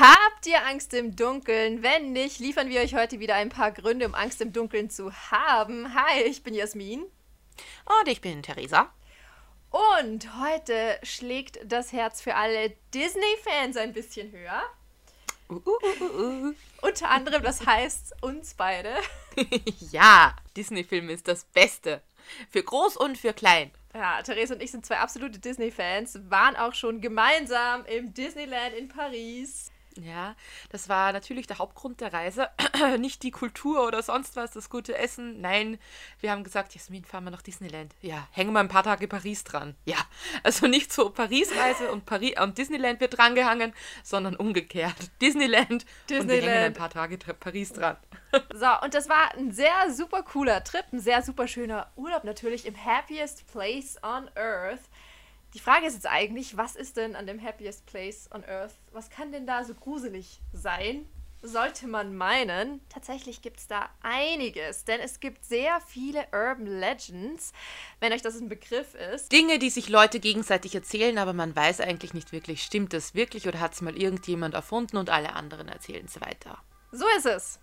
Habt ihr Angst im Dunkeln? Wenn nicht, liefern wir euch heute wieder ein paar Gründe, um Angst im Dunkeln zu haben. Hi, ich bin Jasmin. Und ich bin Theresa. Und heute schlägt das Herz für alle Disney-Fans ein bisschen höher. Uh, uh, uh, uh. Unter anderem, das heißt uns beide. ja, Disney-Film ist das Beste. Für groß und für klein. Ja, Therese und ich sind zwei absolute Disney-Fans, waren auch schon gemeinsam im Disneyland in Paris. Ja, das war natürlich der Hauptgrund der Reise. Nicht die Kultur oder sonst was, das gute Essen. Nein, wir haben gesagt, Jasmin, fahren wir nach Disneyland. Ja, hängen wir ein paar Tage Paris dran. Ja, also nicht so Paris-Reise und, Paris und Disneyland wird drangehangen, sondern umgekehrt. Disneyland, Disneyland. und wir hängen ein paar Tage Paris dran. So, und das war ein sehr super cooler Trip, ein sehr super schöner Urlaub natürlich im happiest place on earth. Die Frage ist jetzt eigentlich, was ist denn an dem happiest place on earth? Was kann denn da so gruselig sein? Sollte man meinen. Tatsächlich gibt es da einiges, denn es gibt sehr viele Urban Legends, wenn euch das ein Begriff ist. Dinge, die sich Leute gegenseitig erzählen, aber man weiß eigentlich nicht wirklich, stimmt das wirklich oder hat es mal irgendjemand erfunden und alle anderen erzählen es weiter. So ist es.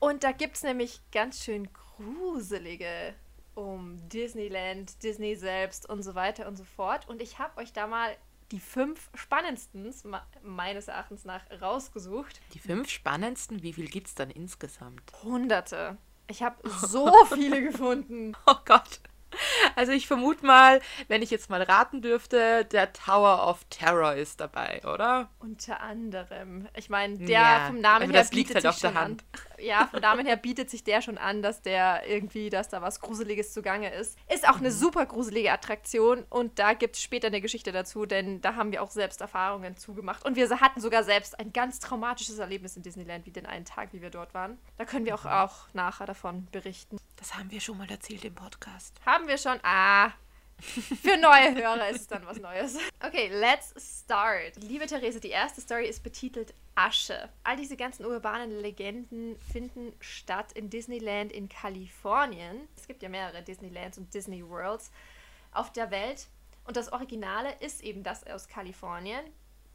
Und da gibt es nämlich ganz schön gruselige um Disneyland, Disney selbst und so weiter und so fort. Und ich habe euch da mal die fünf spannendsten, meines Erachtens nach, rausgesucht. Die fünf spannendsten? Wie viel gibt es dann insgesamt? Hunderte. Ich habe so viele gefunden. Oh Gott. Also ich vermute mal, wenn ich jetzt mal raten dürfte, der Tower of Terror ist dabei, oder? Unter anderem. Ich meine, der Ja, vom Namen aber her das liegt halt auf der Hand. an. Ja, vom Namen her bietet sich der schon an, dass der irgendwie, dass da was Gruseliges zugange ist. Ist auch Mhm. eine super gruselige Attraktion und da gibt es später eine Geschichte dazu, denn da haben wir auch selbst Erfahrungen zugemacht. Und wir hatten sogar selbst ein ganz traumatisches Erlebnis in Disneyland, wie den einen Tag, wie wir dort waren. Da können wir auch, Mhm. auch nachher davon berichten. Das haben wir schon mal erzählt im Podcast. Haben wir schon. Ah. Für neue Hörer ist es dann was Neues. Okay, let's start. Liebe Therese, die erste Story ist betitelt Asche. All diese ganzen urbanen Legenden finden statt in Disneyland in Kalifornien. Es gibt ja mehrere Disneylands und Disney Worlds auf der Welt. Und das Originale ist eben das aus Kalifornien.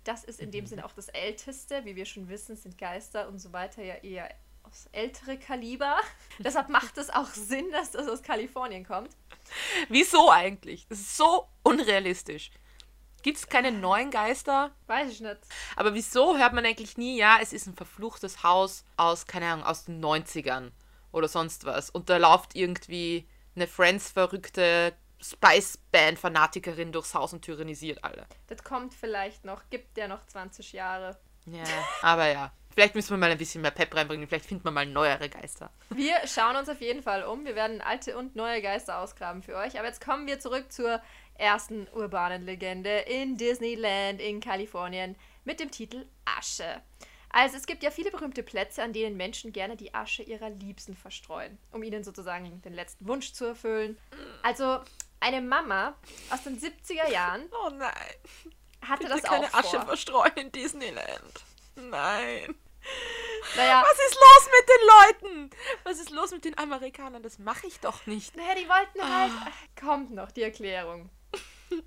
Das ist in dem Sinne auch das älteste. Wie wir schon wissen, sind Geister und so weiter ja eher aus ältere Kaliber. Deshalb macht es auch Sinn, dass das aus Kalifornien kommt. Wieso eigentlich? Das ist so unrealistisch. Gibt es keine neuen Geister? Weiß ich nicht. Aber wieso hört man eigentlich nie, ja, es ist ein verfluchtes Haus aus, keine Ahnung, aus den 90ern oder sonst was. Und da läuft irgendwie eine Friends-verrückte Spice-Band-Fanatikerin durchs Haus und tyrannisiert alle. Das kommt vielleicht noch. Gibt der noch 20 Jahre. Ja, aber ja. Vielleicht müssen wir mal ein bisschen mehr Pep reinbringen. Vielleicht finden wir mal neuere Geister. Wir schauen uns auf jeden Fall um. Wir werden alte und neue Geister ausgraben für euch. Aber jetzt kommen wir zurück zur ersten urbanen Legende in Disneyland in Kalifornien mit dem Titel Asche. Also es gibt ja viele berühmte Plätze, an denen Menschen gerne die Asche ihrer Liebsten verstreuen, um ihnen sozusagen den letzten Wunsch zu erfüllen. Also eine Mama aus den 70er Jahren Oh nein. hatte Bitte das keine auch Asche vor. verstreuen in Disneyland. Nein. Naja, Was ist los mit den Leuten? Was ist los mit den Amerikanern? Das mache ich doch nicht. Naja, die wollten halt. Kommt noch die Erklärung.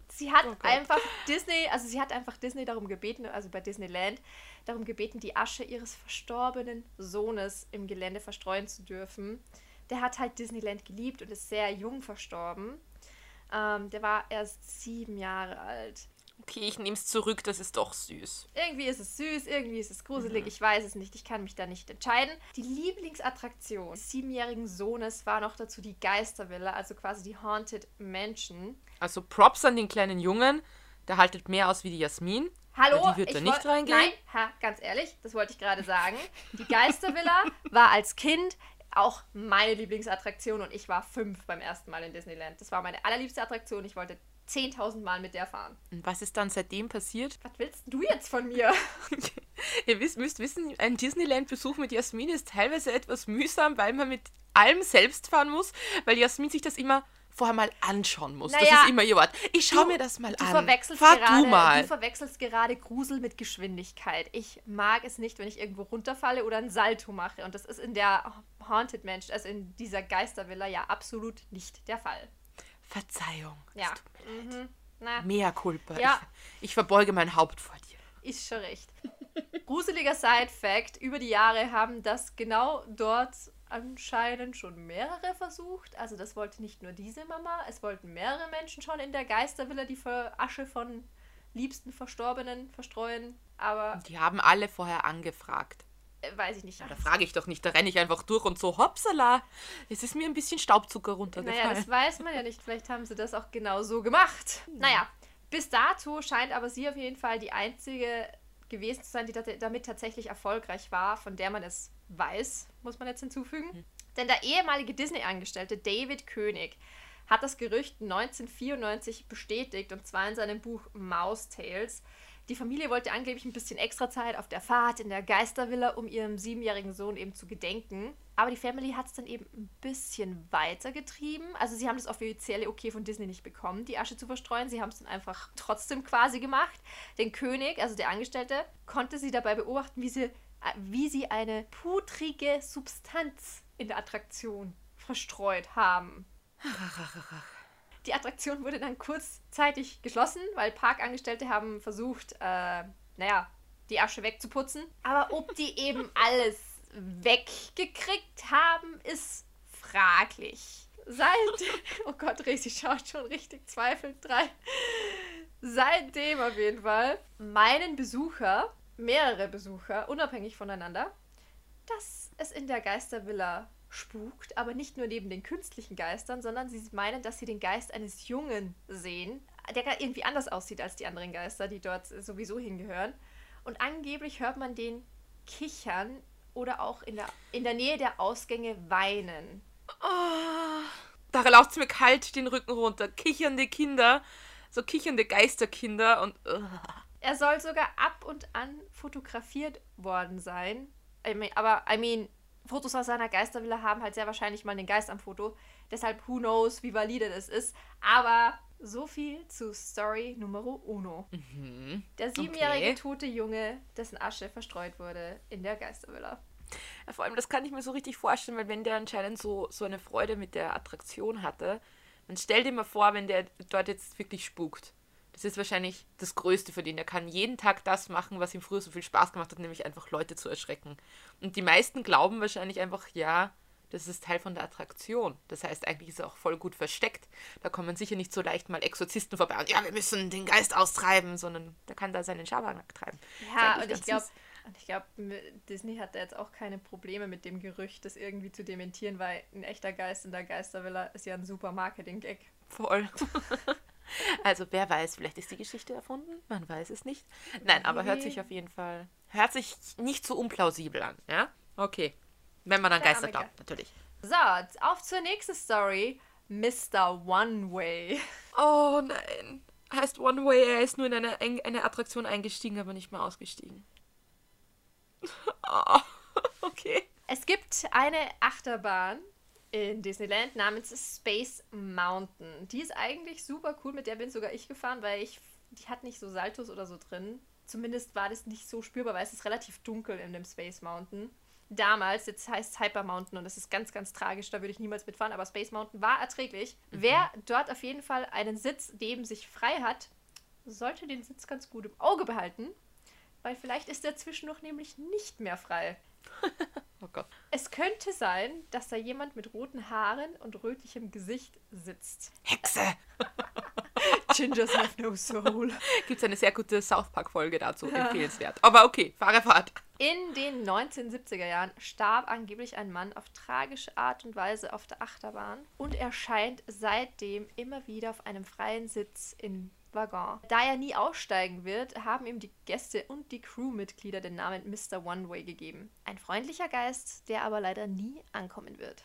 Sie hat Oh einfach Disney, also sie hat einfach Disney darum gebeten, also bei Disneyland, darum gebeten, die Asche ihres verstorbenen Sohnes im Gelände verstreuen zu dürfen. Der hat halt Disneyland geliebt und ist sehr jung verstorben. Ähm, der war erst sieben Jahre alt. Okay, ich nehme es zurück, das ist doch süß. Irgendwie ist es süß, irgendwie ist es gruselig, ich weiß es nicht, ich kann mich da nicht entscheiden. Die Lieblingsattraktion des siebenjährigen Sohnes war noch dazu die Geistervilla, also quasi die Haunted Mansion. Also Props an den kleinen Jungen. Der haltet mehr aus wie die Jasmin. Hallo, die wird ich da nicht reingehen? Nein, ha, ganz ehrlich, das wollte ich gerade sagen. Die Geistervilla war als Kind auch meine Lieblingsattraktion und ich war fünf beim ersten Mal in Disneyland. Das war meine allerliebste Attraktion. Ich wollte 10.000 Mal mit der fahren. Und was ist dann seitdem passiert? Was willst du jetzt von mir? Ihr wisst, müsst wissen, ein Disneyland-Besuch mit Jasmin ist teilweise etwas mühsam, weil man mit allem selbst fahren muss, weil Jasmin sich das immer vorher mal anschauen muss. das Naja, ist immer ihr Wort. Ich schau du- mir das mal Du an. verwechselst, Fahr gerade, du mal. du verwechselst gerade Grusel mit Geschwindigkeit. Ich mag es nicht, wenn ich irgendwo runterfalle oder ein Salto mache. Und das ist in der Haunted Mansion, also in dieser Geistervilla, ja absolut nicht der Fall. Verzeihung. Es Ja. tut mir leid. Mhm. Na, Mea culpa. Ja. Ich, ich verbeuge mein Haupt vor dir. ist schon recht. Gruseliger Side-Fact: Über die Jahre haben das genau dort anscheinend schon mehrere versucht. Also, das wollte nicht nur diese Mama, es wollten mehrere Menschen schon in der Geistervilla die Asche von liebsten Verstorbenen verstreuen. Aber. Die haben alle vorher angefragt. Weiß ich nicht. Ja, da frage ich doch nicht, da renne ich einfach durch und so, hoppsala, es ist mir ein bisschen Staubzucker runtergefallen. Naja, das weiß man ja nicht. Vielleicht haben sie das auch genau so gemacht. Naja, bis dato scheint aber sie auf jeden Fall die einzige gewesen zu sein, die damit tatsächlich erfolgreich war, von der man es weiß, muss man jetzt hinzufügen. Mhm. Denn der ehemalige Disney-Angestellte David König hat das Gerücht 1994 bestätigt, und zwar in seinem Buch Mouse Tales. Die Familie wollte angeblich ein bisschen extra Zeit auf der Fahrt in der Geistervilla, um ihrem siebenjährigen Sohn eben zu gedenken. Aber die Family hat es dann eben ein bisschen weiter getrieben. Also sie haben das offizielle Okay von Disney nicht bekommen, die Asche zu verstreuen. Sie haben es dann einfach trotzdem quasi gemacht. Den König, also der Angestellte, konnte sie dabei beobachten, wie sie, äh, wie sie eine putrige Substanz in der Attraktion verstreut haben. Die Attraktion wurde dann kurzzeitig geschlossen, weil Parkangestellte haben versucht, äh, naja, die Asche wegzuputzen. Aber ob die eben alles weggekriegt haben, ist fraglich. Seit. Oh Gott, Resi schaut schon richtig zweifelnd rein. Seitdem auf jeden Fall meinen Besucher, mehrere Besucher, unabhängig voneinander, dass es in der Geistervilla spukt, aber nicht nur neben den künstlichen Geistern, sondern sie meinen, dass sie den Geist eines Jungen sehen, der irgendwie anders aussieht als die anderen Geister, die dort sowieso hingehören. Und angeblich hört man den kichern oder auch in der, in der Nähe der Ausgänge weinen. Oh, da läuft es mir kalt den Rücken runter. Kichernde Kinder, so kichernde Geisterkinder und. Uh. Er soll sogar ab und an fotografiert worden sein. I mean, aber, I mean, Fotos aus seiner Geistervilla haben halt sehr wahrscheinlich mal den Geist am Foto. Deshalb, who knows, wie valide das ist. Aber so viel zu Story Numero Uno. Mhm. Der siebenjährige okay. tote Junge, dessen Asche verstreut wurde in der Geistervilla. Ja, vor allem, das kann ich mir so richtig vorstellen, weil wenn der anscheinend so, so eine Freude mit der Attraktion hatte, dann stell dir mal vor, wenn der dort jetzt wirklich spukt. Das ist wahrscheinlich das Größte für den. Er kann jeden Tag das machen, was ihm früher so viel Spaß gemacht hat, nämlich einfach Leute zu erschrecken. Und die meisten glauben wahrscheinlich einfach, ja, das ist Teil von der Attraktion. Das heißt, eigentlich ist er auch voll gut versteckt. Da kommen sicher nicht so leicht mal Exorzisten vorbei und ja, wir müssen den Geist austreiben, sondern der kann da seinen Schabernack treiben. Ja, und ich glaube, ich glaube, Disney hat da jetzt auch keine Probleme mit dem Gerücht, das irgendwie zu dementieren, weil ein echter Geist in der Geistervilla ist ja ein super Marketing-Gag. Voll. Also wer weiß, vielleicht ist die Geschichte erfunden, man weiß es nicht. Nein, aber hört sich auf jeden Fall, hört sich nicht so unplausibel an, ja? Okay. Wenn man an Geister glaubt, natürlich. So, auf zur nächsten Story. Mr. One Way. Oh nein. Heißt One Way, er ist nur in eine, eine Attraktion eingestiegen, aber nicht mehr ausgestiegen. Oh, okay. Es gibt eine Achterbahn, in Disneyland namens Space Mountain. Die ist eigentlich super cool, mit der bin sogar ich gefahren, weil ich, die hat nicht so Saltos oder so drin. Zumindest war das nicht so spürbar, weil es ist relativ dunkel in dem Space Mountain. Damals, jetzt heißt es Hyper Mountain und das ist ganz, ganz tragisch, da würde ich niemals mitfahren, aber Space Mountain war erträglich. Mhm. Wer dort auf jeden Fall einen Sitz neben sich frei hat, sollte den Sitz ganz gut im Auge behalten, weil vielleicht ist der zwischendurch nämlich nicht mehr frei. oh Gott. Es könnte sein, dass da jemand mit roten Haaren und rötlichem Gesicht sitzt. Hexe! Gingers have no soul. Gibt es eine sehr gute South Park-Folge dazu, empfehlenswert. Aber okay, fahre fahrt. In den 1970er Jahren starb angeblich ein Mann auf tragische Art und Weise auf der Achterbahn und erscheint seitdem immer wieder auf einem freien Sitz in Waggon. Da er nie aussteigen wird, haben ihm die Gäste und die Crewmitglieder den Namen Mr. One Way gegeben. Ein freundlicher Geist, der aber leider nie ankommen wird.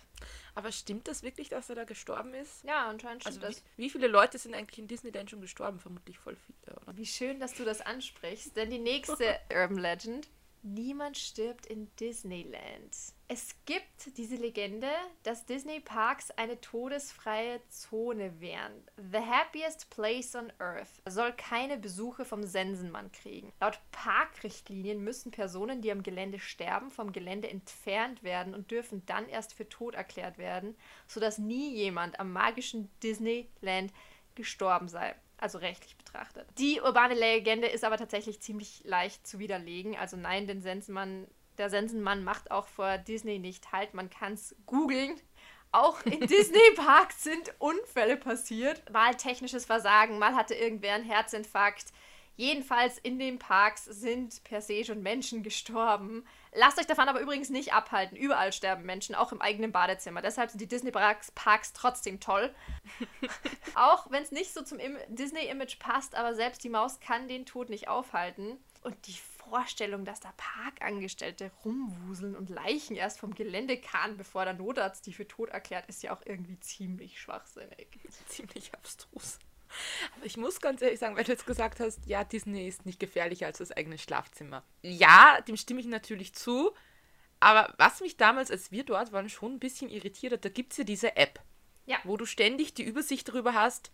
Aber stimmt das wirklich, dass er da gestorben ist? Ja, anscheinend stimmt also, das. Wie, wie, viele Leute sind eigentlich in Disneyland schon gestorben? Vermutlich voll viele, oder? Wie schön, dass du das ansprichst, denn die nächste Urban Legend Niemand stirbt in Disneyland. Es gibt diese Legende, dass Disney Parks eine todesfreie Zone wären. The happiest place on earth soll keine Besuche vom Sensenmann kriegen. Laut Parkrichtlinien müssen Personen, die am Gelände sterben, vom Gelände entfernt werden und dürfen dann erst für tot erklärt werden, sodass nie jemand am magischen Disneyland gestorben sei. Also rechtlich betrachtet. Die urbane Legende ist aber tatsächlich ziemlich leicht zu widerlegen. Also nein, den Sensenmann, der Sensenmann macht auch vor Disney nicht halt. Man kann es googeln. Auch in Disney-Parks sind Unfälle passiert. Mal technisches Versagen, mal hatte irgendwer einen Herzinfarkt. Jedenfalls in den Parks sind per se schon Menschen gestorben. Lasst euch davon aber übrigens nicht abhalten. Überall sterben Menschen, auch im eigenen Badezimmer. Deshalb sind die Disney-Parks Parks trotzdem toll. auch wenn es nicht so zum Disney-Image passt, aber selbst die Maus kann den Tod nicht aufhalten. Und die Vorstellung, dass da Parkangestellte rumwuseln und Leichen erst vom Gelände kamen, bevor der Notarzt die für tot erklärt, ist ja auch irgendwie ziemlich schwachsinnig. Ziemlich abstrus. Aber ich muss ganz ehrlich sagen, weil du jetzt gesagt hast, ja, Disney ist nicht gefährlicher als das eigene Schlafzimmer. Ja, dem stimme ich natürlich zu. Aber was mich damals, als wir dort waren, schon ein bisschen irritiert hat, da gibt es ja diese App, ja. wo du ständig die Übersicht darüber hast,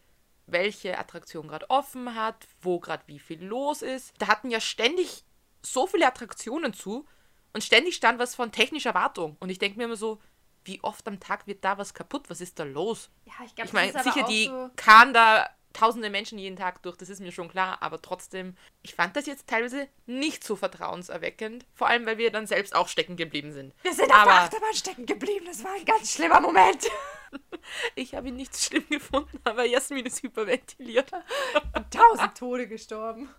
welche Attraktion gerade offen hat, wo gerade wie viel los ist. Da hatten ja ständig so viele Attraktionen zu und ständig stand was von technischer Wartung. Und ich denke mir immer so, wie oft am Tag wird da was kaputt? Was ist da los? Ja, ich glaube, ich meine, sicher, die so kann da tausende Menschen jeden Tag durch, das ist mir schon klar, aber trotzdem, ich fand das jetzt teilweise nicht so vertrauenserweckend, vor allem, weil wir dann selbst auch stecken geblieben sind. Wir sind aber, auf der Achterbahn stecken geblieben, das war ein ganz schlimmer Moment. ich habe ihn nicht so schlimm gefunden, aber Jasmin ist hyperventiliert. Tausend Tode gestorben.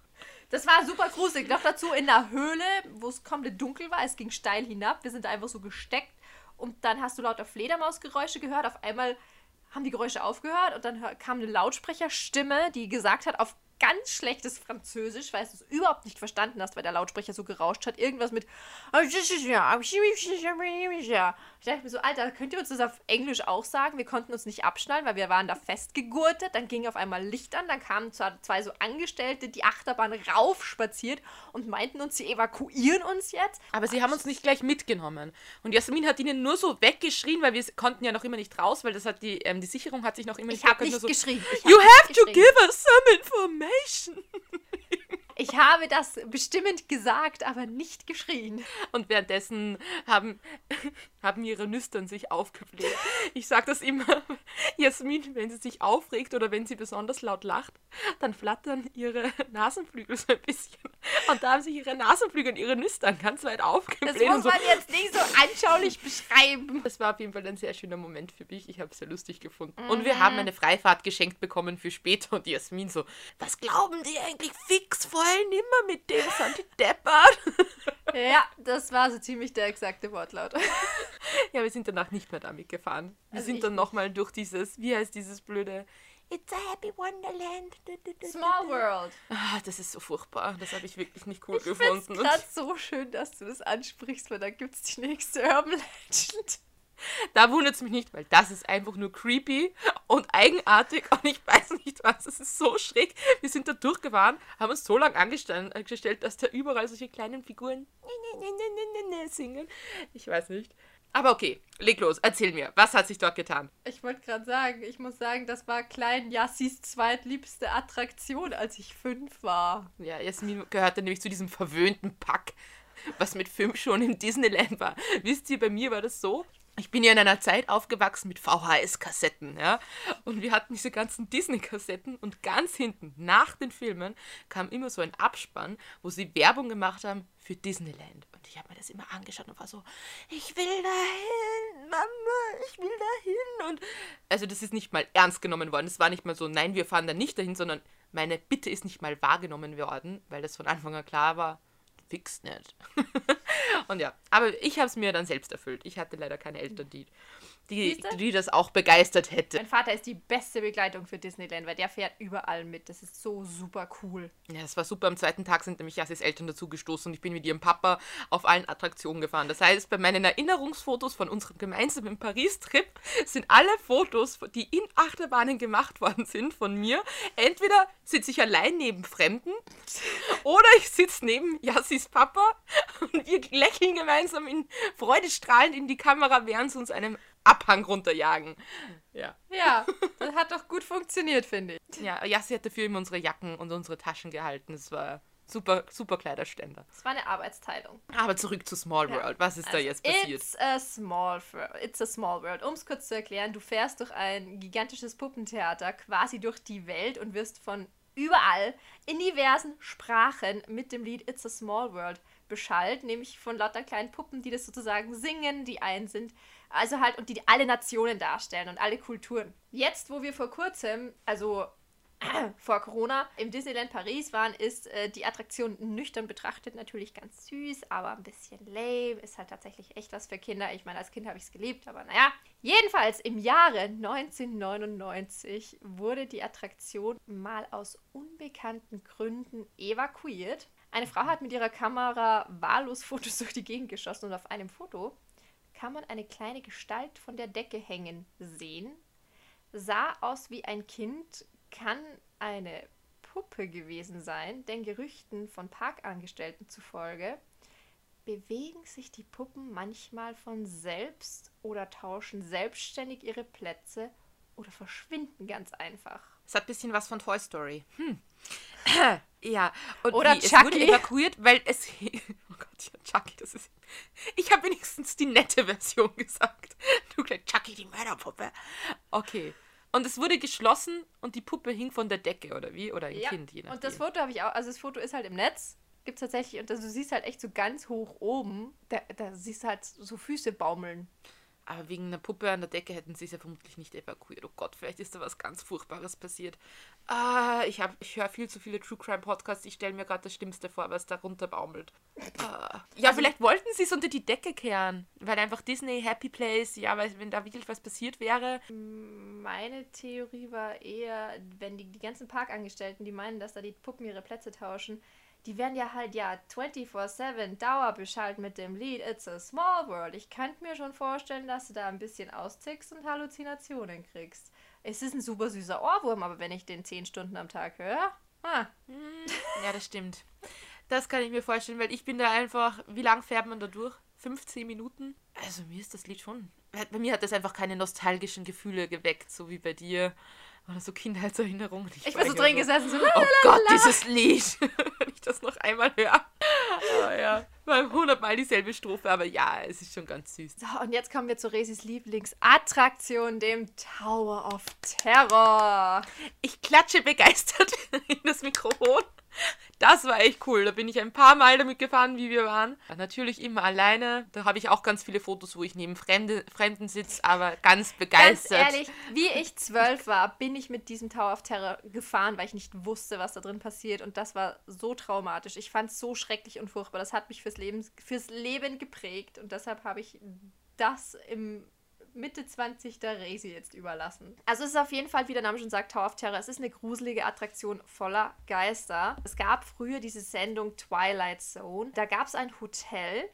Das war super gruselig. Noch dazu in der Höhle, wo es komplett dunkel war. Es ging steil hinab. Wir sind einfach so gesteckt. Und dann hast du lauter Fledermausgeräusche gehört. Auf einmal haben die Geräusche aufgehört und dann kam eine Lautsprecherstimme, die gesagt hat, auf ganz schlechtes Französisch, weil du es überhaupt nicht verstanden hast, weil der Lautsprecher so gerauscht hat. Irgendwas mit. Ich dachte mir so, Alter, könnt ihr uns das auf Englisch auch sagen? Wir konnten uns nicht abschnallen, weil wir waren da festgegurtet. Dann ging auf einmal Licht an, dann kamen zwei so Angestellte, die Achterbahn raufspaziert und meinten uns, sie evakuieren uns jetzt. Aber sie haben uns nicht gleich mitgenommen. Und Jasmin hat ihnen nur so weggeschrien, weil wir konnten ja noch immer nicht raus, weil das hat die, ähm, die Sicherung hat sich noch immer nicht Ich habe nicht so, geschrien. You have to give us some information. Information. Ich habe das bestimmend gesagt, aber nicht geschrien. Und währenddessen haben, haben ihre Nüstern sich aufgebläht. Ich sage das immer, Jasmin, wenn sie sich aufregt oder wenn sie besonders laut lacht, dann flattern ihre Nasenflügel so ein bisschen. Und da haben sich ihre Nasenflügel und ihre Nüstern ganz weit aufgebläht. Das muss man so. jetzt nicht so anschaulich beschreiben. Das war auf jeden Fall ein sehr schöner Moment für mich. Ich habe es sehr lustig gefunden. Mhm. Und wir haben eine Freifahrt geschenkt bekommen für später. Und Jasmin so, was glauben die eigentlich fix voll? wollen immer mit dem, sind die deppert. Ja, das war so ziemlich der exakte Wortlaut. Ja, wir sind danach nicht mehr damit gefahren. Wir also sind dann nochmal durch dieses, wie heißt dieses blöde It's a happy wonderland. Small World. Ah, das ist so furchtbar. Das habe ich wirklich nicht cool ich gefunden. Es ist so schön, dass du das ansprichst, weil da gibt es die nächste Urban Legend. Da wundert es mich nicht, weil das ist einfach nur creepy und eigenartig und ich weiß nicht was. Es ist so schräg. Wir sind da durchgefahren, haben uns so lange angestellt, dass da überall solche kleinen Figuren singen. Ich weiß nicht. Aber okay, leg los, erzähl mir, was hat sich dort getan? Ich wollte gerade sagen, ich muss sagen, das war Klein Yassis zweitliebste Attraktion, als ich fünf war. Ja, Jasmin gehörte nämlich zu diesem verwöhnten Pack, was mit fünf schon im Disneyland war. Wisst ihr, bei mir war das so, ich bin ja in einer Zeit aufgewachsen mit VHS-Kassetten, ja. Und wir hatten diese ganzen Disney-Kassetten und ganz hinten, nach den Filmen, kam immer so ein Abspann, wo sie Werbung gemacht haben für Disneyland. Und ich habe mir das immer angeschaut und war so, ich will dahin, Mama, ich will dahin. Und also das ist nicht mal ernst genommen worden. Es war nicht mal so, nein, wir fahren da nicht dahin, sondern meine Bitte ist nicht mal wahrgenommen worden, weil das von Anfang an klar war, fix nicht. und ja, aber ich habe es mir dann selbst erfüllt. Ich hatte leider keine Eltern, die die, die das auch begeistert hätte. Mein Vater ist die beste Begleitung für Disneyland, weil der fährt überall mit. Das ist so super cool. Ja, das war super. Am zweiten Tag sind nämlich Jassis Eltern dazu gestoßen und ich bin mit ihrem Papa auf allen Attraktionen gefahren. Das heißt, bei meinen Erinnerungsfotos von unserem gemeinsamen Paris-Trip sind alle Fotos, die in Achterbahnen gemacht worden sind von mir, entweder sitze ich allein neben Fremden oder ich sitze neben Jassis Papa und wir lächeln gemeinsam in freudestrahlend in die Kamera, während sie uns einem Abhang runterjagen. Ja. Ja, das hat doch gut funktioniert, finde ich. Ja, Jassi hat dafür immer unsere Jacken und unsere Taschen gehalten. Das war super, super Kleiderständer. Das war eine Arbeitsteilung. Aber zurück zu Small World. Ja. Was ist also, da jetzt passiert? It's a small It's a small world. Um es kurz zu erklären, du fährst durch ein gigantisches Puppentheater quasi durch die Welt und wirst von überall in diversen Sprachen mit dem Lied It's a Small World beschallt, nämlich von lauter kleinen Puppen, die das sozusagen singen, die ein sind. Also halt, und die alle Nationen darstellen und alle Kulturen. Jetzt, wo wir vor kurzem, also vor Corona im Disneyland Paris waren, ist äh, die Attraktion nüchtern betrachtet natürlich ganz süß, aber ein bisschen lame. Ist halt tatsächlich echt was für Kinder. Ich meine, als Kind habe ich es geliebt, aber naja. Jedenfalls im Jahre 1999 wurde die Attraktion mal aus unbekannten Gründen evakuiert. Eine Frau hat mit ihrer Kamera wahllos Fotos durch die Gegend geschossen und auf einem Foto kann man eine kleine Gestalt von der Decke hängen sehen. Sah aus wie ein Kind, kann eine Puppe gewesen sein, denn Gerüchten von Parkangestellten zufolge bewegen sich die Puppen manchmal von selbst oder tauschen selbstständig ihre Plätze oder verschwinden ganz einfach. Es hat ein bisschen was von Toy Story. Hm. ja, und Oder wie, Chucky. es wurde evakuiert, weil es. Oh Gott, ja, Chucky, das ist. Ich habe wenigstens die nette Version gesagt. Du kleine Chucky, die Mörderpuppe. Okay. Und es wurde geschlossen und die Puppe hing von der Decke, oder wie? Oder ein Ja, Kind, je nachdem. und das Foto habe ich auch, also das Foto ist halt im Netz, gibt es tatsächlich, und das, du siehst halt echt so ganz hoch oben, da, da siehst du halt so Füße baumeln. Aber wegen einer Puppe an der Decke hätten sie es ja vermutlich nicht evakuiert. Oh Gott, vielleicht ist da was ganz Furchtbares passiert. Ah, ich, hab- ich höre viel zu viele True Crime Podcasts. Ich stelle mir gerade das Schlimmste vor, was da runterbaumelt. Ah. Ja, vielleicht wollten sie es unter die Decke kehren. Weil einfach Disney, Happy Place, ja, weil wenn da wirklich was passiert wäre. Meine Theorie war eher, wenn die, die ganzen Parkangestellten, die meinen, dass da die Puppen ihre Plätze tauschen, die werden ja halt ja 24-7 Dauerbeschallt mit dem Lied It's a Small World. Ich könnte mir schon vorstellen, dass du da ein bisschen austickst und Halluzinationen kriegst. Es ist ein super süßer Ohrwurm, aber wenn ich den 10 Stunden am Tag höre, ah, Ja, das stimmt. Das kann ich mir vorstellen, weil ich bin da einfach. Wie lang fährt man da durch? 15 Minuten? Also mir ist das Lied schon. Bei mir hat das einfach keine nostalgischen Gefühle geweckt, so wie bei dir. Oder so Kindheitserinnerungen. ich war bin so drin gesessen, so, Oh Gott, dieses Lied. Wenn ich das noch einmal höre. Oh ja, mal hundertmal dieselbe Strophe, aber ja, es ist schon ganz süß. So, und jetzt kommen wir zu Resis Lieblingsattraktion, dem Tower of Terror. Ich klatsche begeistert in das Mikrofon. Das war echt cool. Da bin ich ein paar Mal damit gefahren, wie wir waren. Natürlich immer alleine. Da habe ich auch ganz viele Fotos, wo ich neben Fremde, Fremden sitze, aber ganz Ganz begeistert. ehrlich, wie ich zwölf war, bin ich mit diesem Tower of Terror gefahren, weil ich nicht wusste, was da drin passiert. Und das war so traumatisch. Ich fand es so schrecklich und furchtbar. Das hat mich fürs Leben, fürs Leben geprägt. Und deshalb habe ich das im Mitte 20 der Resi jetzt überlassen. Also es ist auf jeden Fall, wie der Name schon sagt, Tower of Terror. Es ist eine gruselige Attraktion voller Geister. Es gab früher diese Sendung Twilight Zone. Da gab es ein Hotel,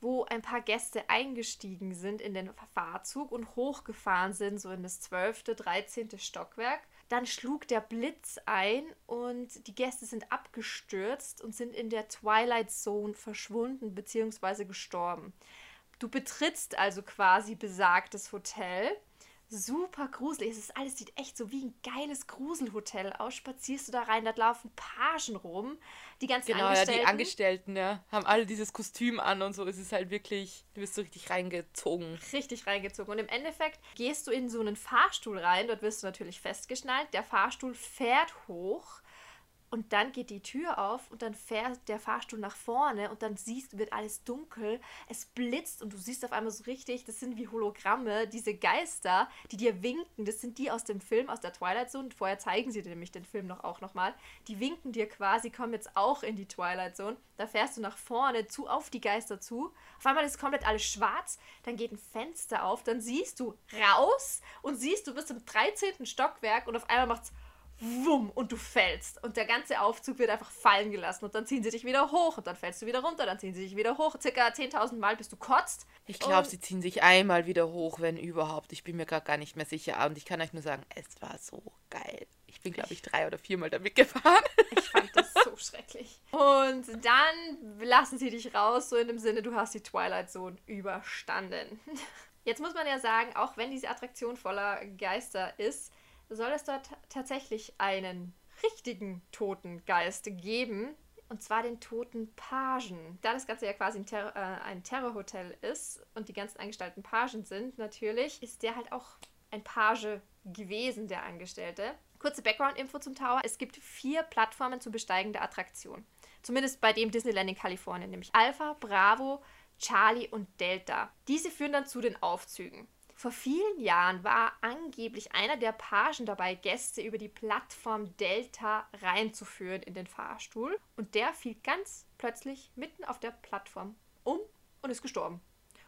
wo ein paar Gäste eingestiegen sind in den Fahrzug und hochgefahren sind, so in das 12., 13. Stockwerk. Dann schlug der Blitz ein und die Gäste sind abgestürzt und sind in der Twilight Zone verschwunden bzw. gestorben. Du betrittst also quasi besagtes Hotel. Super gruselig. Es ist alles sieht echt so wie ein geiles Gruselhotel aus. Spazierst du da rein, da laufen Pagen rum. Die ganzen Genau, ja, Angestellten. die Angestellten, ja, haben alle dieses Kostüm an und so. Es ist halt wirklich, du wirst so richtig reingezogen. richtig reingezogen. Und im Endeffekt gehst du in so einen Fahrstuhl rein, dort wirst du natürlich festgeschnallt. Der Fahrstuhl fährt hoch und dann geht die Tür auf und dann fährt der Fahrstuhl nach vorne und dann siehst, wird alles dunkel, es blitzt und du siehst auf einmal so richtig, das sind wie Hologramme, diese Geister, die dir winken, das sind die aus dem Film, aus der Twilight Zone. Vorher zeigen sie dir nämlich den Film noch auch nochmal. Die winken dir quasi, kommen jetzt auch in die Twilight Zone. Da fährst du nach vorne zu, auf die Geister zu. Auf einmal ist komplett alles schwarz, dann geht ein Fenster auf, dann siehst du raus und siehst, du bist im 13. Stockwerk und auf einmal macht's wumm und du fällst und der ganze Aufzug wird einfach fallen gelassen und dann ziehen sie dich wieder hoch und dann fällst du wieder runter, dann ziehen sie dich wieder hoch, circa 10.000 Mal bis du kotzt. Ich glaube, sie ziehen sich einmal wieder hoch, wenn überhaupt. Ich bin mir gerade gar nicht mehr sicher. Und ich kann euch nur sagen, es war so geil. Ich bin, glaube ich, drei oder viermal damit gefahren. Ich fand das so schrecklich. Und dann lassen sie dich raus, so in dem Sinne, du hast die Twilight Zone überstanden. Jetzt muss man ja sagen, auch wenn diese Attraktion voller Geister ist, soll es dort tatsächlich einen richtigen toten Geist geben. Und zwar den toten Pagen. Da das Ganze ja quasi ein, Terror, äh, ein Terrorhotel ist und die ganzen Angestellten Pagen sind, natürlich, ist der halt auch ein Page gewesen, der Angestellte. Kurze Background-Info zum Tower. Es gibt vier Plattformen zum Besteigen der Attraktion. Zumindest bei dem Disneyland in Kalifornien, nämlich Alpha, Bravo, Charlie und Delta. Diese führen dann zu den Aufzügen. Vor vielen Jahren war angeblich einer der Pagen dabei, Gäste über die Plattform Delta reinzuführen in den Fahrstuhl. Und der fiel ganz plötzlich mitten auf der Plattform um und ist gestorben.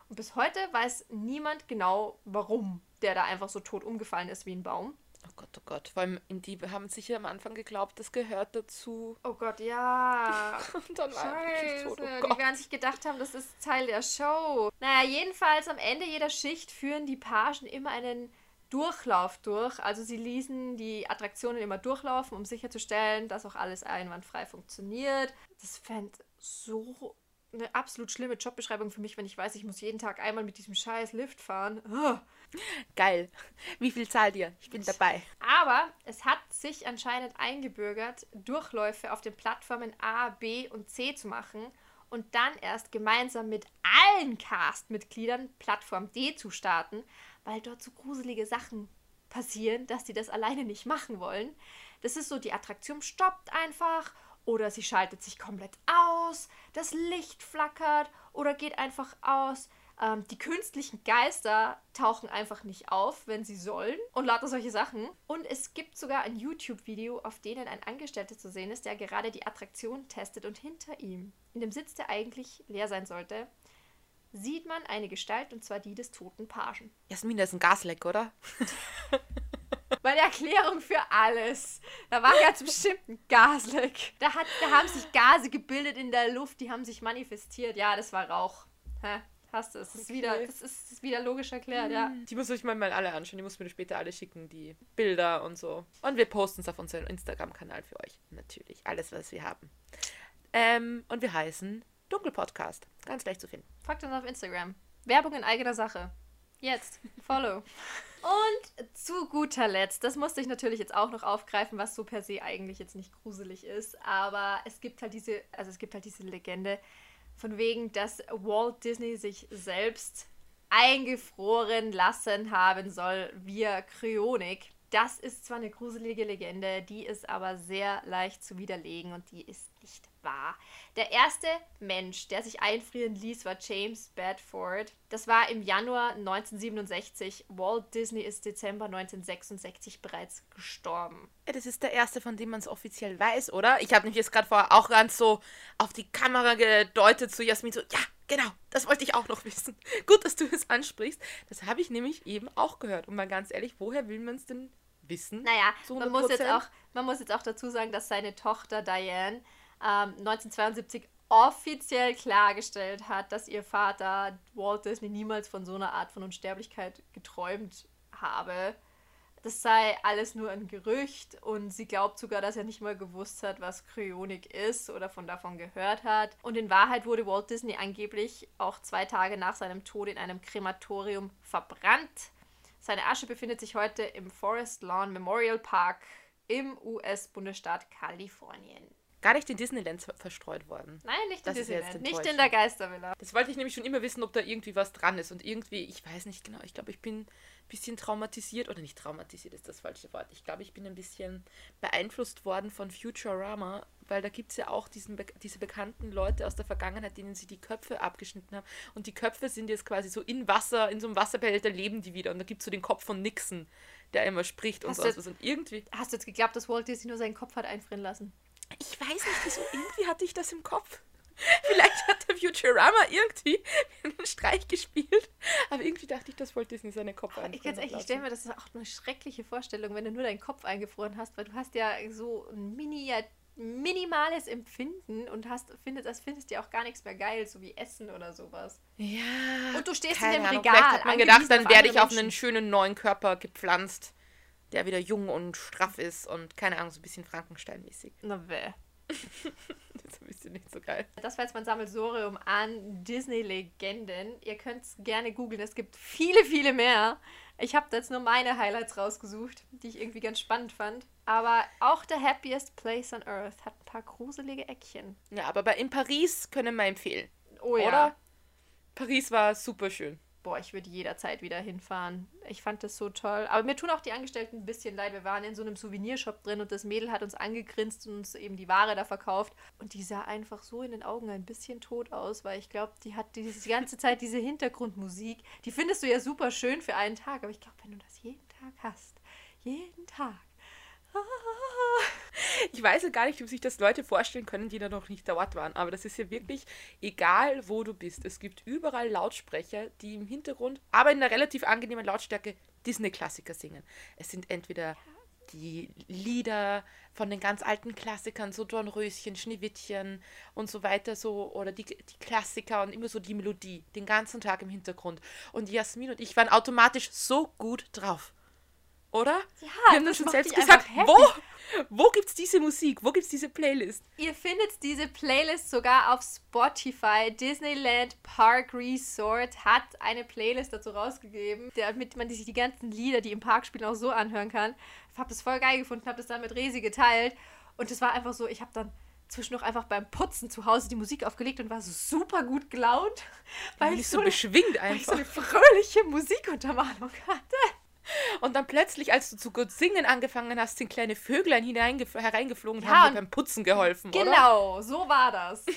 Und bis heute weiß niemand genau, warum der da einfach so tot umgefallen ist wie ein Baum. Oh Gott, oh Gott. Vor allem in die haben sicher am Anfang geglaubt, das gehört dazu. Oh Gott, ja. Und dann war er wirklich Scheiße, tot. Oh die Gott. werden sich gedacht haben, das ist Teil der Show. Naja, jedenfalls am Ende jeder Schicht führen die Pagen immer einen Durchlauf durch. Also sie ließen die Attraktionen immer durchlaufen, um sicherzustellen, dass auch alles einwandfrei funktioniert. Das fände so eine absolut schlimme Jobbeschreibung für mich, wenn ich weiß, ich muss jeden Tag einmal mit diesem scheiß Lift fahren. Ugh. Geil. Wie viel zahlt ihr? Ich bin dabei. Aber es hat sich anscheinend eingebürgert, Durchläufe auf den Plattformen A, B und C zu machen und dann erst gemeinsam mit allen Cast-Mitgliedern Plattform D zu starten, weil dort so gruselige Sachen passieren, dass die das alleine nicht machen wollen. Das ist so, die Attraktion stoppt einfach oder sie schaltet sich komplett aus, das Licht flackert oder geht einfach aus. Ähm, die künstlichen Geister tauchen einfach nicht auf, wenn sie sollen und lauter solche Sachen. Und es gibt sogar ein YouTube-Video, auf denen ein Angestellter zu sehen ist, der gerade die Attraktion testet und hinter ihm, in dem Sitz, der eigentlich leer sein sollte, sieht man eine Gestalt und zwar die des toten Pagen. Jasmin, das ist ein Gasleck, oder? Meine Erklärung für alles. Da war ganz bestimmt ein Gasleck. Da, hat, da haben sich Gase gebildet in der Luft, die haben sich manifestiert. Ja, das war Rauch. Hä? Hast du es? Das ist wieder, das ist, das ist wieder logisch erklärt, ja. Die muss ich mir mal alle anschauen. Die muss mir später alle schicken, die Bilder und so. Und wir posten es auf unserem Instagram-Kanal für euch. Natürlich. Alles, was wir haben. Ähm, und wir heißen Dunkelpodcast. Ganz leicht zu finden. Folgt uns auf Instagram. Werbung in eigener Sache. Jetzt. Follow. Und zu guter Letzt, das musste ich natürlich jetzt auch noch aufgreifen, was so per se eigentlich jetzt nicht gruselig ist, aber es gibt halt diese, also es gibt halt diese Legende von wegen, dass Walt Disney sich selbst eingefroren lassen haben soll via Kryonik. Das ist zwar eine gruselige Legende, die ist aber sehr leicht zu widerlegen und die ist nicht wahr. Der erste Mensch, der sich einfrieren ließ, war James Bedford. Das war im Januar 1967. Walt Disney ist Dezember 1966 bereits gestorben. Ja, das ist der erste, von dem man es offiziell weiß, oder? Ich habe mich jetzt gerade vorher auch ganz so auf die Kamera gedeutet zu Jasmin, so, ja, genau, das wollte ich auch noch wissen. Gut, dass du es ansprichst. Das habe ich nämlich eben auch gehört. Und mal ganz ehrlich, woher will man es denn wissen? Naja, man muss, jetzt 100%? auch, man muss jetzt auch dazu sagen, dass seine Tochter Diane ähm, 1972 offiziell klargestellt hat, dass ihr Vater Walt Disney niemals von so einer Art von Unsterblichkeit geträumt habe. Das sei alles nur ein Gerücht und sie glaubt sogar, dass er nicht mal gewusst hat, was Kryonik ist oder von davon gehört hat. Und in Wahrheit wurde Walt Disney angeblich auch zwei Tage nach seinem Tod in einem Krematorium verbrannt. Seine Asche befindet sich heute im Forest Lawn Memorial Park im US-Bundesstaat Kalifornien. Gar nicht in Disneyland ver- verstreut worden. Nein, nicht in Das Disneyland, nicht in der Geistervilla. Das wollte ich nämlich schon immer wissen, ob da irgendwie was dran ist. Und irgendwie, ich weiß nicht genau, ich glaube, ich bin ein bisschen traumatisiert, oder nicht traumatisiert ist das falsche Wort. Ich glaube, ich bin ein bisschen beeinflusst worden von Futurama, weil da gibt es ja auch diesen, diese bekannten Leute aus der Vergangenheit, denen sie die Köpfe abgeschnitten haben. Und die Köpfe sind jetzt quasi so in Wasser, in so einem Wasserbehälter leben die wieder. Und da gibt es so den Kopf von Nixon, der immer spricht und Hast so was. Und irgendwie, Hast du jetzt geglaubt, dass Walt Disney nur seinen Kopf hat einfrieren lassen? ich weiß nicht, wieso, irgendwie hatte ich das im Kopf. Vielleicht hat der Futurama irgendwie einen Streich gespielt, aber irgendwie dachte ich, das wollte Disney seine Kopf Ich einfrieren ganz ehrlich, ich stelle mir das ist auch eine schreckliche Vorstellung, wenn du nur deinen Kopf eingefroren hast, weil du hast ja so ein mini minimales Empfinden und hast findest das findest du ja auch gar nichts mehr geil, so wie Essen oder sowas. Ja. Und du stehst in dem Ahnung, Regal, Vielleicht hat man gedacht, dann werde ich auf einen schönen neuen Körper gepflanzt, der wieder jung und straff ist und keine Ahnung, so ein bisschen Frankenstein-mäßig. Na weh. Das ist ein bisschen nicht so geil. Das war jetzt mein Sammelsurium an Disney-Legenden. Ihr könnt es gerne googeln. Es gibt viele, viele mehr. Ich habe da jetzt nur meine Highlights rausgesucht, die ich irgendwie ganz spannend fand. Aber auch The Happiest Place on Earth hat ein paar gruselige Eckchen. Ja, aber bei in Paris können wir empfehlen. Oh ja. Oder? Paris war super schön. Boah, ich würde jederzeit wieder hinfahren. Ich fand das so toll. Aber mir tun auch die Angestellten ein bisschen leid. Wir waren in so einem Souvenirshop drin und das Mädel hat uns angegrinst und uns eben die Ware da verkauft. Und die sah einfach so in den Augen ein bisschen tot aus, weil ich glaube, die hat die, die ganze Zeit diese Hintergrundmusik. Die findest du ja super schön für einen Tag. Aber ich glaube, wenn du das jeden Tag hast, jeden Tag. Ich weiß ja gar nicht, ob sich das Leute vorstellen können, die da noch nicht dort waren. Aber das ist ja wirklich egal, wo du bist. Es gibt überall Lautsprecher, die im Hintergrund, aber in einer relativ angenehmen Lautstärke, Disney-Klassiker singen. Es sind entweder die Lieder von den ganz alten Klassikern, so Dornröschen, Schneewittchen und so weiter, so, oder die, die Klassiker und immer so die Melodie, den ganzen Tag im Hintergrund. Und Jasmin und ich waren automatisch so gut drauf. Oder? Ja, Wir haben das das schon selbst gesagt. einfach Wo, wo gibt's diese Musik? Wo gibt's diese Playlist? Ihr findet diese Playlist sogar auf Spotify. Disneyland Park Resort hat eine Playlist dazu rausgegeben, damit man sich die ganzen Lieder, die im Park spielen, auch so anhören kann. Ich habe das voll geil gefunden, habe das dann mit Resi geteilt. Und es war einfach so, ich habe dann zwischendurch einfach beim Putzen zu Hause die Musik aufgelegt und war super gut gelaunt, weil ich so, eine, beschwingt weil ich so einfach. eine fröhliche Musikuntermalung hatte. Und dann plötzlich, als du zu gut singen angefangen hast, sind kleine Vöglein hereingeflogen und Ja, haben und- dir beim Putzen geholfen, oder? Genau, so war das.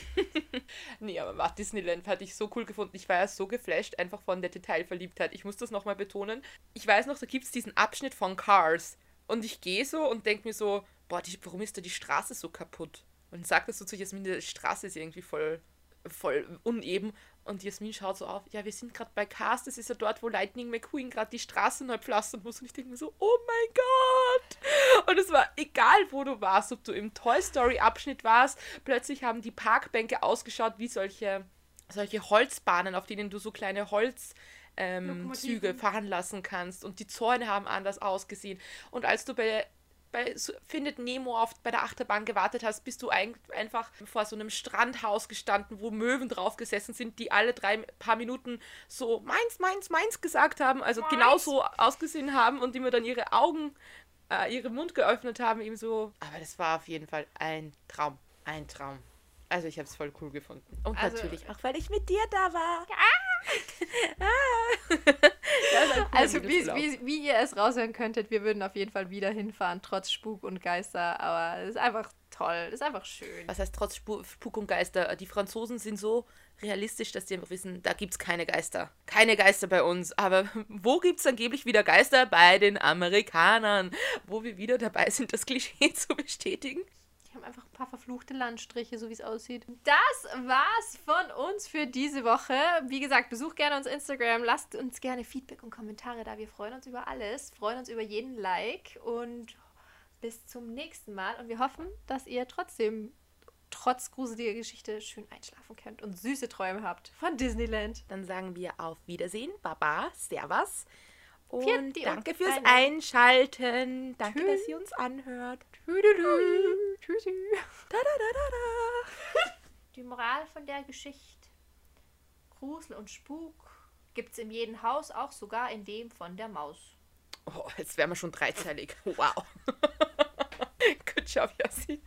Nee, aber war Disneyland hatte ich so cool gefunden. Ich war ja so geflasht einfach von der Detailverliebtheit. Ich muss das nochmal betonen. Ich weiß noch, da gibt es diesen Abschnitt von Cars. Und ich gehe so und denke mir so, boah, die, warum ist da die Straße so kaputt? Und sag das so zu Jasmin, die Straße ist irgendwie voll, voll uneben. Und Jasmin schaut so auf, ja, wir sind gerade bei Cars, das ist ja dort, wo Lightning McQueen gerade die Straße neu pflastern muss. Und ich denke mir so, oh mein Gott! Und es war egal, wo du warst, ob du im Toy Story Abschnitt warst, plötzlich haben die Parkbänke ausgeschaut wie solche, solche Holzbahnen, auf denen du so kleine Holz ähm. Züge fahren lassen kannst. Und die Zäune haben anders ausgesehen. Und als du bei bei so- Findet Nemo auf, bei der Achterbahn gewartet hast, bist du ein, einfach vor so einem Strandhaus gestanden, wo Möwen drauf gesessen sind, die alle drei paar Minuten so meins, meins, meins gesagt haben, also Meins. genauso ausgesehen haben und immer dann ihre Augen, äh, ihren Mund geöffnet haben, eben so. Aber das war auf jeden Fall ein Traum. Ein Traum. Also ich habe es voll cool gefunden. Und Also- natürlich auch, weil ich mit dir da war. Also wie, wie, wie ihr es raushören könntet, wir würden auf jeden Fall wieder hinfahren, trotz Spuk und Geister. Aber es ist einfach toll, es ist einfach schön. Was heißt trotz Spu- Spuk und Geister? Die Franzosen sind so realistisch, dass die einfach wissen, da gibt es keine Geister. Keine Geister bei uns. Aber wo gibt es angeblich wieder Geister? Bei den Amerikanern. Wo wir wieder dabei sind, das Klischee zu bestätigen. Haben einfach ein paar verfluchte Landstriche, so wie es aussieht. Das war's von uns für diese Woche. Wie gesagt, besucht gerne unser Instagram, lasst uns gerne Feedback und Kommentare da. Wir freuen uns über alles, freuen uns über jeden Like und bis zum nächsten Mal. Und wir hoffen, dass ihr trotzdem trotz gruseliger Geschichte schön einschlafen könnt und süße Träume habt von Disneyland. Dann sagen wir auf Wiedersehen, Baba, Servus. Und danke fürs. Einschalten. Danke, Tschüss. dass ihr uns anhört. Tschüssi. Tschüssi. Da, da, da, da, da. Die Moral von der Geschichte: Grusel und Spuk gibt's in jedem Haus, auch sogar in dem von der Maus. Oh, jetzt wären wir schon dreizeilig. Wow. Good job, Yassi.